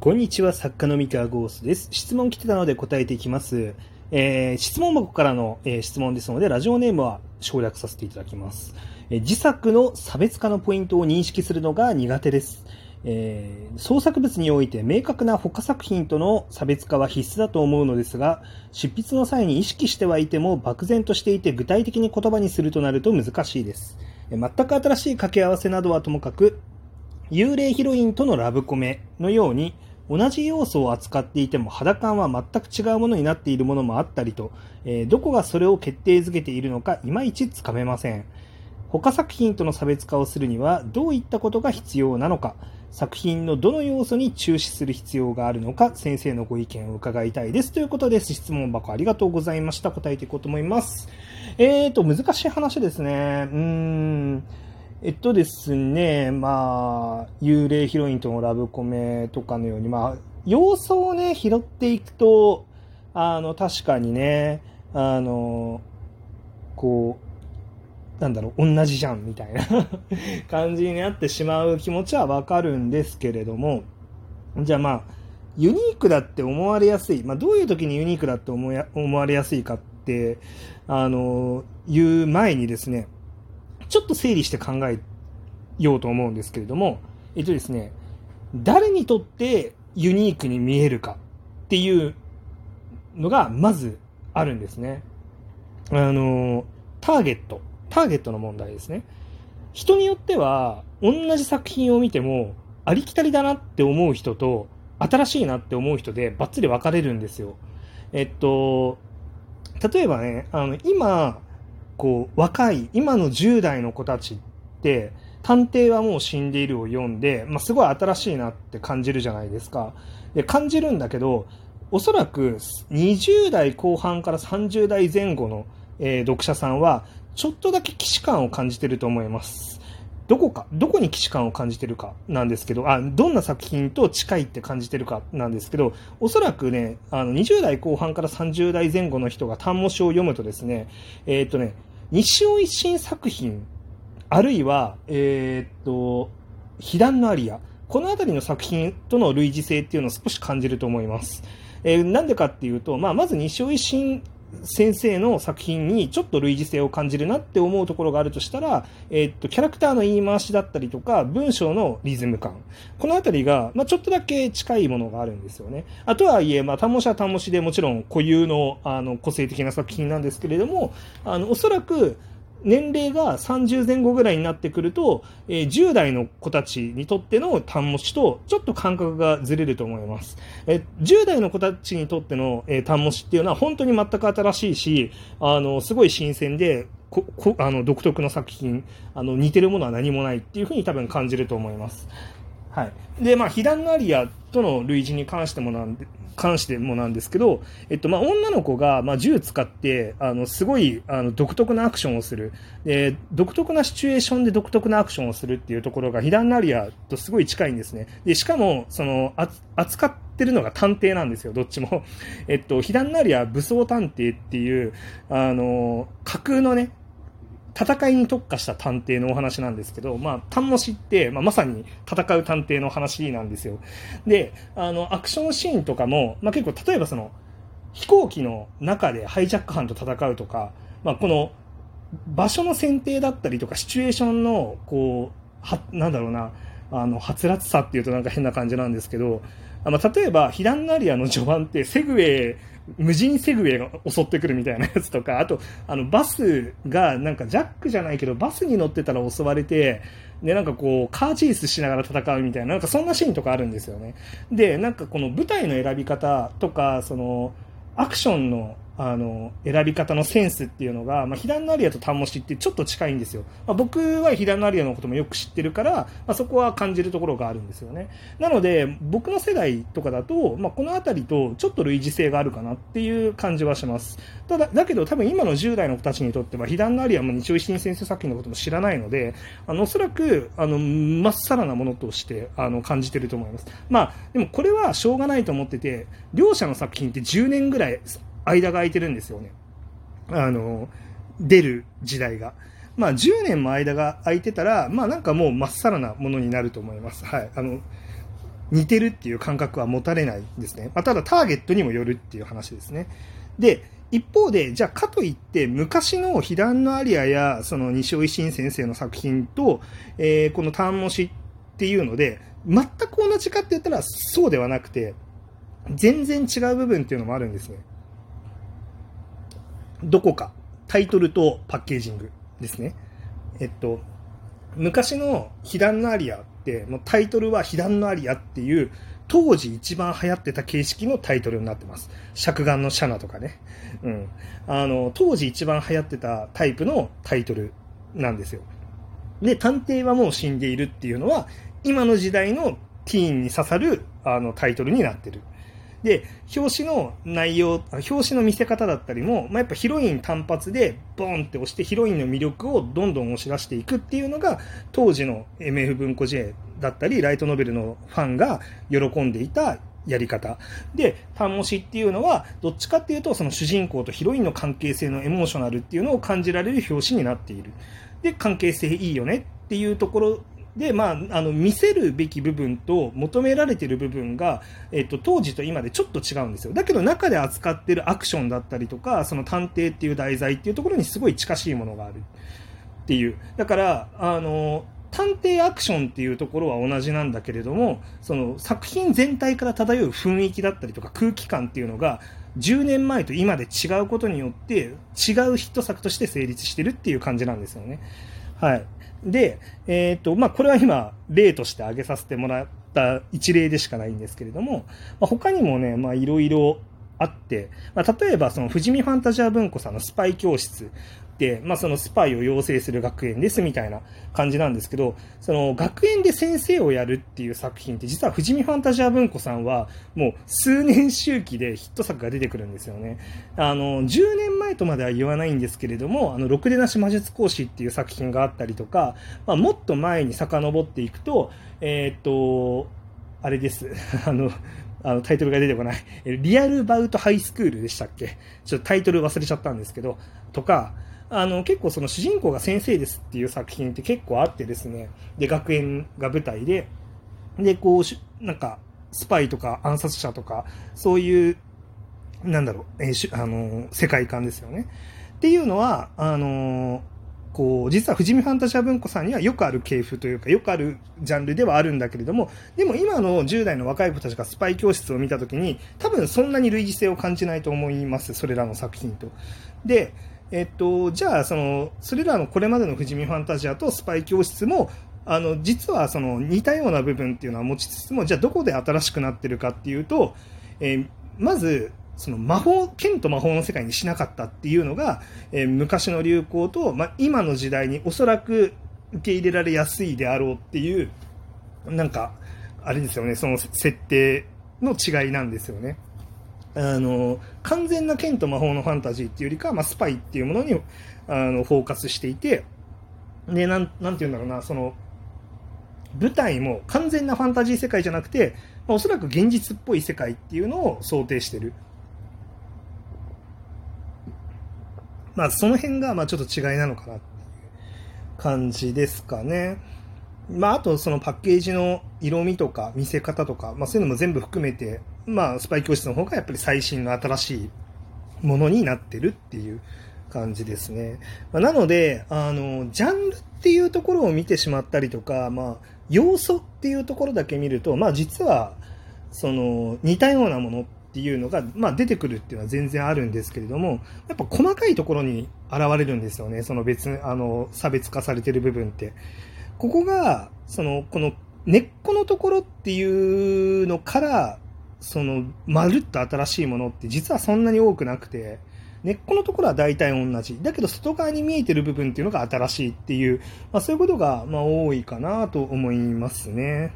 こんにちは、作家の三河ゴースです。質問来てたので答えていきます。えー、質問箱からの、えー、質問ですので、ラジオネームは省略させていただきます。えー、自作の差別化のポイントを認識するのが苦手です。えー、創作物において明確な他作品との差別化は必須だと思うのですが、執筆の際に意識してはいても漠然としていて具体的に言葉にするとなると難しいです。え全く新しい掛け合わせなどはともかく、幽霊ヒロインとのラブコメのように、同じ要素を扱っていても肌感は全く違うものになっているものもあったりと、えー、どこがそれを決定づけているのかいまいちつかめません。他作品との差別化をするにはどういったことが必要なのか、作品のどの要素に注視する必要があるのか、先生のご意見を伺いたいです。ということです。質問箱ありがとうございました。答えていこうと思います。えーと、難しい話ですね。うーん。えっとですね、まあ、幽霊ヒロインとのラブコメとかのように、まあ、要素をね、拾っていくと、あの、確かにね、あの、こう、なんだろう、同じじゃん、みたいな 感じになってしまう気持ちはわかるんですけれども、じゃあまあ、ユニークだって思われやすい。まあ、どういう時にユニークだって思や思われやすいかって、あの、言う前にですね、ちょっと整理して考えようと思うんですけれども、えっとですね、誰にとってユニークに見えるかっていうのがまずあるんですね。あの、ターゲット。ターゲットの問題ですね。人によっては同じ作品を見てもありきたりだなって思う人と新しいなって思う人でバッツリ分かれるんですよ。えっと、例えばね、あの、今、こう、若い、今の10代の子たちって、探偵はもう死んでいるを読んで、まあ、すごい新しいなって感じるじゃないですか。で、感じるんだけど、おそらく20代後半から30代前後の、えー、読者さんは、ちょっとだけ既視感を感じてると思います。どこか、どこに既視感を感じてるかなんですけど、あ、どんな作品と近いって感じてるかなんですけど、おそらくね、あの、20代後半から30代前後の人が単模詩を読むとですね、えー、っとね、西尾維新作品、あるいは、えー、っと、被弾のアリア、この辺りの作品との類似性っていうのを少し感じると思います。えー、なんでかっていうと、まあ、まず西尾維新先生の作品にちょっと類似性を感じるなって思うところがあるとしたら、えー、っと、キャラクターの言い回しだったりとか、文章のリズム感。このあたりが、まあ、ちょっとだけ近いものがあるんですよね。あとはいえ、まあ、単語詞は単語詞でもちろん固有の、あの、個性的な作品なんですけれども、あの、おそらく、年齢が30前後ぐらいになってくると、えー、10代の子たちにとっての単模詞とちょっと感覚がずれると思います。えー、10代の子たちにとっての、えー、単模詞っていうのは本当に全く新しいし、あの、すごい新鮮で、ここあの独特の作品あの似てるものは何もないっていうふうに多分感じると思います。はい。で、まあ、被弾のアリアとの類似に関してもなんで、関してもなんですけど、えっと、まあ、女の子が、まあ、銃使って、あの、すごい、あの、独特なアクションをする。で、独特なシチュエーションで独特なアクションをするっていうところが、被弾のアリアとすごい近いんですね。で、しかも、その、扱ってるのが探偵なんですよ、どっちも。えっと、被弾のアリア武装探偵っていう、あの、架空のね、戦いに特化した探偵のお話なんですけど、まあ、単模詞って、まあ、まさに戦う探偵の話なんですよ。で、あの、アクションシーンとかも、まあ、結構、例えばその、飛行機の中でハイジャック犯と戦うとか、まあ、この、場所の選定だったりとか、シチュエーションの、こう、は、なんだろうな、あの、はつらつさっていうとなんか変な感じなんですけど、まあ、例えば、ヒランナリアの序盤ってセグウェイ無人セグウェイが襲ってくるみたいなやつとか、あと、あの、バスが、なんかジャックじゃないけど、バスに乗ってたら襲われて、で、なんかこう、カーチェイスしながら戦うみたいな、なんかそんなシーンとかあるんですよね。で、なんかこの舞台の選び方とか、その、アクションのあの、選び方のセンスっていうのが、まあ、ヒラノアリアとタンモシってちょっと近いんですよ。まあ、僕はヒラノアリアのこともよく知ってるから、まあ、そこは感じるところがあるんですよね。なので、僕の世代とかだと、まあ、この辺りとちょっと類似性があるかなっていう感じはします。ただ、だけど多分今の10代の子たちにとっては、ヒラノアリアも日曜石先生作品のことも知らないので、あの、おそらく、あの、まっさらなものとして、あの、感じてると思います。まあ、でもこれはしょうがないと思ってて、両者の作品って10年ぐらい間が空いてるんですよね。あの、出る時代が。まあ、10年も間が空いてたら、まあなんかもうまっさらなものになると思います。はい。あの、似てるっていう感覚は持たれないですね。まあ、ただターゲットにもよるっていう話ですね。で、一方で、じゃあかといって昔の被弾のアリアやその西尾維新先生の作品と、えー、このタンモシっていうので、全く同じかって言ったらそうではなくて、全然違う部分っていうのもあるんですね。どこか。タイトルとパッケージングですね。えっと、昔の被弾のアリアって、もうタイトルは被弾のアリアっていう、当時一番流行ってた形式のタイトルになってます。尺眼のシャナとかね。うん。あの、当時一番流行ってたタイプのタイトルなんですよ。で、探偵はもう死んでいるっていうのは、今の時代のティーンに刺さるあのタイトルになってる。で、表紙の内容、表紙の見せ方だったりも、まあ、やっぱヒロイン単発でボンって押してヒロインの魅力をどんどん押し出していくっていうのが当時の MF 文庫 J だったり、ライトノベルのファンが喜んでいたやり方。で、単模しっていうのは、どっちかっていうと、その主人公とヒロインの関係性のエモーショナルっていうのを感じられる表紙になっている。で、関係性いいよねっていうところで、まあ、あの、見せるべき部分と求められている部分が、えっと、当時と今でちょっと違うんですよ。だけど中で扱ってるアクションだったりとか、その探偵っていう題材っていうところにすごい近しいものがあるっていう。だから、あの、探偵アクションっていうところは同じなんだけれども、その作品全体から漂う雰囲気だったりとか空気感っていうのが、10年前と今で違うことによって、違うヒット作として成立してるっていう感じなんですよね。はい。で、えっ、ー、と、まあ、これは今、例として挙げさせてもらった一例でしかないんですけれども、まあ、他にもね、ま、いろいろあって、まあ、例えば、その、富士見ファンタジア文庫さんのスパイ教室、まあ、そのスパイを養成する学園ですみたいな感じなんですけど、その学園で先生をやるっていう作品って実は富士見ファンタジア文庫さんはもう数年周期でヒット作が出てくるんですよね。あの、10年前とまでは言わないんですけれども、あの、ろくでなし魔術講師っていう作品があったりとか、まあ、もっと前に遡っていくと、えー、っと、あれです。あの、あのタイトルが出てこない。リアルバウトハイスクールでしたっけ？ちょっとタイトル忘れちゃったんですけど、とか、あの、結構その主人公が先生ですっていう作品って結構あってですね、で、学園が舞台で、で、こう、なんか、スパイとか暗殺者とか、そういう、なんだろう、えー、あの、世界観ですよね。っていうのは、あのこう、実は富士見ファンタジア文庫さんにはよくある系譜というか、よくあるジャンルではあるんだけれども、でも今の10代の若い子たちがスパイ教室を見たときに、多分そんなに類似性を感じないと思います、それらの作品と。で、えっと、じゃあ、その、それらのこれまでの富士見ファンタジアとスパイ教室も、あの、実はその似たような部分っていうのは持ちつつも、じゃあどこで新しくなってるかっていうと、えー、まず、その魔法、剣と魔法の世界にしなかったっていうのが、えー、昔の流行と、まあ、今の時代におそらく受け入れられやすいであろうっていう、なんか、あれですよね、その設定の違いなんですよね。あの、完全な剣と魔法のファンタジーっていうよりか、まあ、スパイっていうものに、あの、フォーカスしていて、で、なん、なんて言うんだろうな、その、舞台も完全なファンタジー世界じゃなくて、まあ、おそらく現実っぽい世界っていうのを想定してる。まあ、その辺が、まあ、ちょっと違いなのかなっていう感じですかね。まあ、あと、そのパッケージの色味とか見せ方とか、まあ、そういうのも全部含めて、まあ、スパイ教室の方がやっぱり最新の新しいものになってるっていう感じですね。まあ、なので、あの、ジャンルっていうところを見てしまったりとか、まあ、要素っていうところだけ見ると、まあ、実は、その、似たようなものっていうのが、まあ、出てくるっていうのは全然あるんですけれども、やっぱ細かいところに現れるんですよね。その別、あの、差別化されてる部分って。ここが、その、この根っこのところっていうのから、その、まるっと新しいものって実はそんなに多くなくて、根っこのところは大体同じ。だけど外側に見えてる部分っていうのが新しいっていう、まあそういうことが、まあ多いかなと思いますね。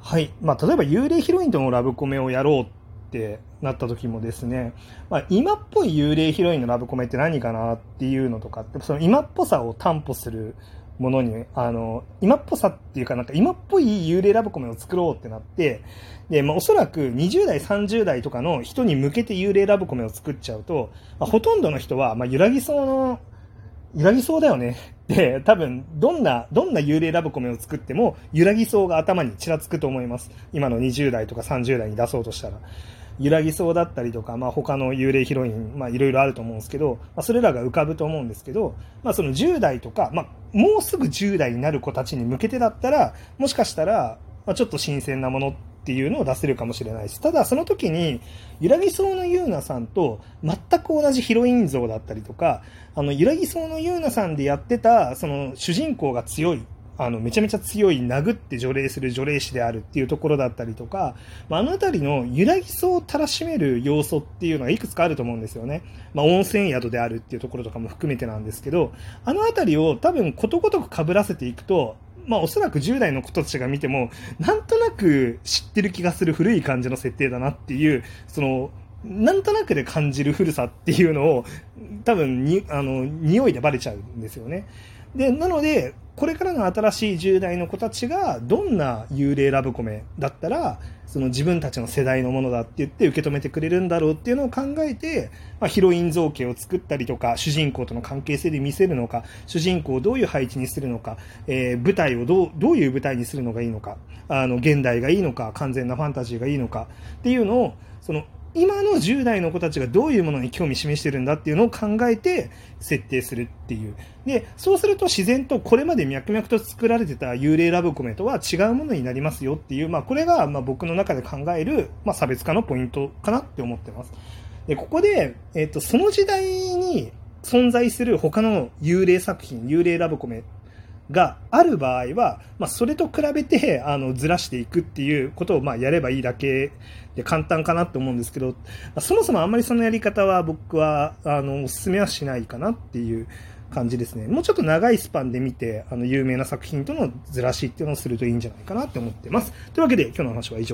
はい。まあ例えば幽霊ヒロインとのラブコメをやろうってなった時もですね、まあ今っぽい幽霊ヒロインのラブコメって何かなっていうのとか、その今っぽさを担保するものに、あの、今っぽさっていうかなんか今っぽい幽霊ラブコメを作ろうってなって、で、まあおそらく20代、30代とかの人に向けて幽霊ラブコメを作っちゃうと、まあ、ほとんどの人は、まあ、揺らぎそうの揺らぎそうだよね。で、多分、どんな、どんな幽霊ラブコメを作っても、揺らぎそうが頭にちらつくと思います。今の20代とか30代に出そうとしたら。揺らぎそうだったりとか、まあ、他の幽霊ヒロイン、まあ、いろいろあると思うんですけど、まあ、それらが浮かぶと思うんですけど、まあ、その10代とか、まあ、もうすぐ10代になる子たちに向けてだったら、もしかしたら、まあ、ちょっと新鮮なものっていうのを出せるかもしれないです。ただ、その時に、揺らぎそうのゆうなさんと全く同じヒロイン像だったりとか、あの、揺らぎそうのゆうなさんでやってた、その、主人公が強い、あの、めちゃめちゃ強い殴って除霊する除霊師であるっていうところだったりとか、まあ、あの辺りの揺らぎそうをたらしめる要素っていうのがいくつかあると思うんですよね。まあ、温泉宿であるっていうところとかも含めてなんですけど、あの辺りを多分ことごとく被らせていくと、まあおそらく10代の子たちが見ても、なんとなく知ってる気がする古い感じの設定だなっていう、その、なんとなくで感じる古さっていうのを、多分に、あの、匂いでバレちゃうんですよね。で、なので、これからの新しい10代の子たちがどんな幽霊ラブコメだったらその自分たちの世代のものだって言って受け止めてくれるんだろうっていうのを考えて、まあ、ヒロイン造形を作ったりとか主人公との関係性で見せるのか主人公をどういう配置にするのか、えー、舞台をどうどういう舞台にするのがいいのかあの現代がいいのか完全なファンタジーがいいのかっていうのをその今の10代の子たちがどういうものに興味示してるんだっていうのを考えて設定するっていう。で、そうすると自然とこれまで脈々と作られてた幽霊ラブコメとは違うものになりますよっていう、まあこれがま僕の中で考える、まあ、差別化のポイントかなって思ってます。で、ここで、えっ、と、その時代に存在する他の幽霊作品、幽霊ラブコメがある場合は、まあ、それと比べてあのずらしていくっていうことをまあやればいいだけで簡単かなと思うんですけど、そもそもあんまりそのやり方は僕はあのお勧めはしないかなっていう感じですね。もうちょっと長いスパンで見て、あの有名な作品とのずらしっていうのをするといいんじゃないかなって思ってます。というわけで今日の話は以上